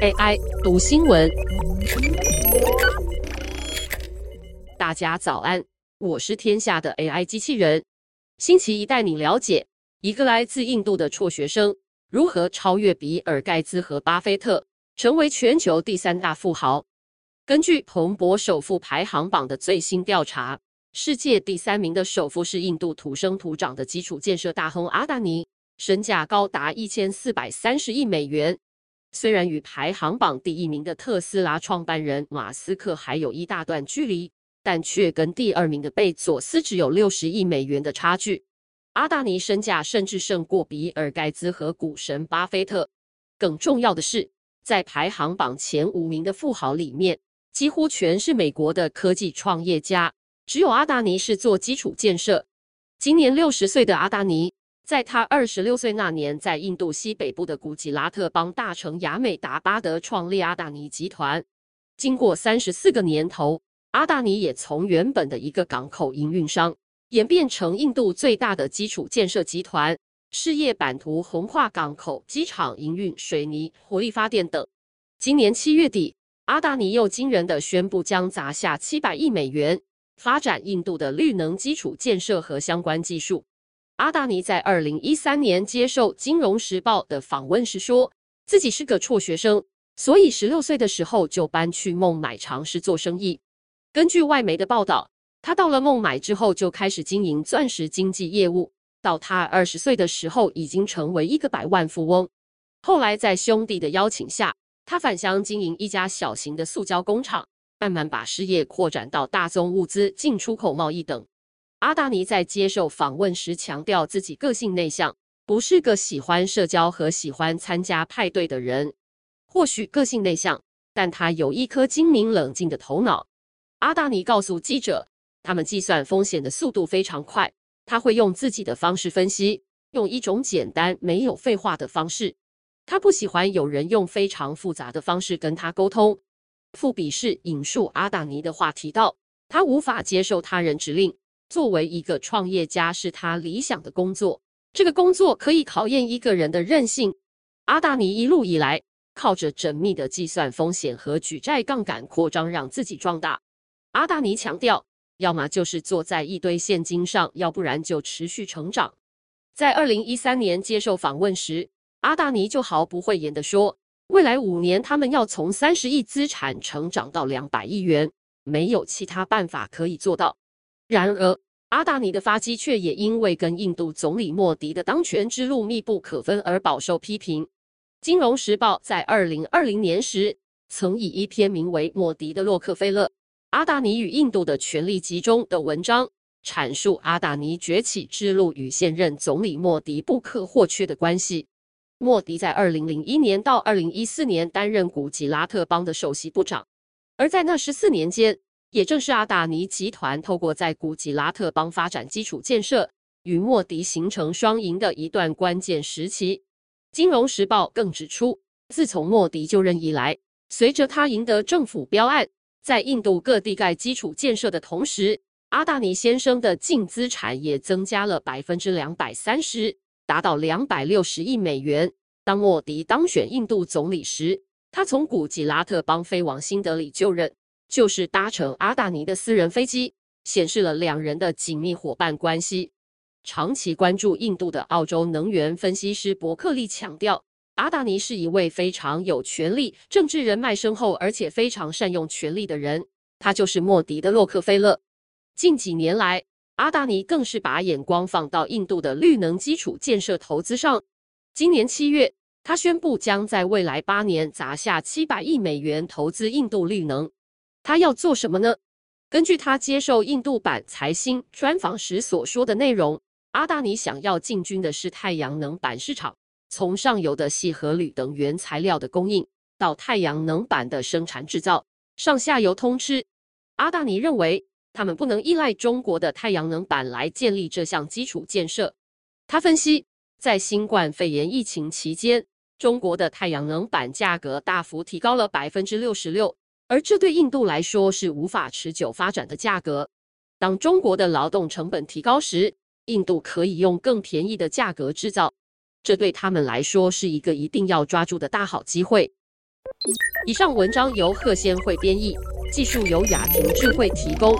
AI 读新闻，大家早安，我是天下的 AI 机器人。星期一带你了解一个来自印度的辍学生如何超越比尔盖茨和巴菲特，成为全球第三大富豪。根据彭博首富排行榜的最新调查，世界第三名的首富是印度土生土长的基础建设大亨阿达尼，身价高达一千四百三十亿美元。虽然与排行榜第一名的特斯拉创办人马斯克还有一大段距离，但却跟第二名的贝佐斯只有六十亿美元的差距。阿达尼身价甚至胜过比尔盖茨和股神巴菲特。更重要的是，在排行榜前五名的富豪里面，几乎全是美国的科技创业家，只有阿达尼是做基础建设。今年六十岁的阿达尼。在他二十六岁那年，在印度西北部的古吉拉特邦大城雅美达巴德创立阿达尼集团。经过三十四个年头，阿达尼也从原本的一个港口营运商，演变成印度最大的基础建设集团，事业版图横跨港口、机场营运、水泥、火力发电等。今年七月底，阿达尼又惊人的宣布将砸下七百亿美元，发展印度的绿能基础建设和相关技术。阿达尼在二零一三年接受《金融时报》的访问时说，自己是个辍学生，所以十六岁的时候就搬去孟买尝试做生意。根据外媒的报道，他到了孟买之后就开始经营钻石经纪业务，到他二十岁的时候已经成为一个百万富翁。后来在兄弟的邀请下，他返乡经营一家小型的塑胶工厂，慢慢把事业扩展到大宗物资进出口贸易等。阿达尼在接受访问时强调，自己个性内向，不是个喜欢社交和喜欢参加派对的人。或许个性内向，但他有一颗精明冷静的头脑。阿达尼告诉记者，他们计算风险的速度非常快，他会用自己的方式分析，用一种简单、没有废话的方式。他不喜欢有人用非常复杂的方式跟他沟通。富比士引述阿达尼的话提到，他无法接受他人指令。作为一个创业家，是他理想的工作。这个工作可以考验一个人的韧性。阿达尼一路以来靠着缜密的计算风险和举债杠杆扩张，让自己壮大。阿达尼强调，要么就是坐在一堆现金上，要不然就持续成长。在二零一三年接受访问时，阿达尼就毫不讳言地说，未来五年他们要从三十亿资产成长到两百亿元，没有其他办法可以做到。然而，阿达尼的发迹却也因为跟印度总理莫迪的当权之路密不可分而饱受批评。《金融时报》在二零二零年时曾以一篇名为《莫迪的洛克菲勒：阿达尼与印度的权力集中》的文章，阐述阿达尼崛起之路与现任总理莫迪不可或缺的关系。莫迪在二零零一年到二零一四年担任古吉拉特邦的首席部长，而在那十四年间，也正是阿达尼集团透过在古吉拉特邦发展基础建设，与莫迪形成双赢的一段关键时期。金融时报更指出，自从莫迪就任以来，随着他赢得政府标案，在印度各地盖基础建设的同时，阿达尼先生的净资产也增加了百分之两百三十，达到两百六十亿美元。当莫迪当选印度总理时，他从古吉拉特邦飞往新德里就任。就是搭乘阿达尼的私人飞机，显示了两人的紧密伙伴关系。长期关注印度的澳洲能源分析师伯克利强调，阿达尼是一位非常有权力、政治人脉深厚，而且非常善用权力的人。他就是莫迪的洛克菲勒。近几年来，阿达尼更是把眼光放到印度的绿能基础建设投资上。今年七月，他宣布将在未来八年砸下七百亿美元投资印度绿能。他要做什么呢？根据他接受印度版财新专访时所说的内容，阿达尼想要进军的是太阳能板市场，从上游的细和铝等原材料的供应，到太阳能板的生产制造，上下游通吃。阿达尼认为，他们不能依赖中国的太阳能板来建立这项基础建设。他分析，在新冠肺炎疫情期间，中国的太阳能板价格大幅提高了百分之六十六。而这对印度来说是无法持久发展的价格。当中国的劳动成本提高时，印度可以用更便宜的价格制造，这对他们来说是一个一定要抓住的大好机会。以上文章由贺先会编译，技术由雅婷智慧提供。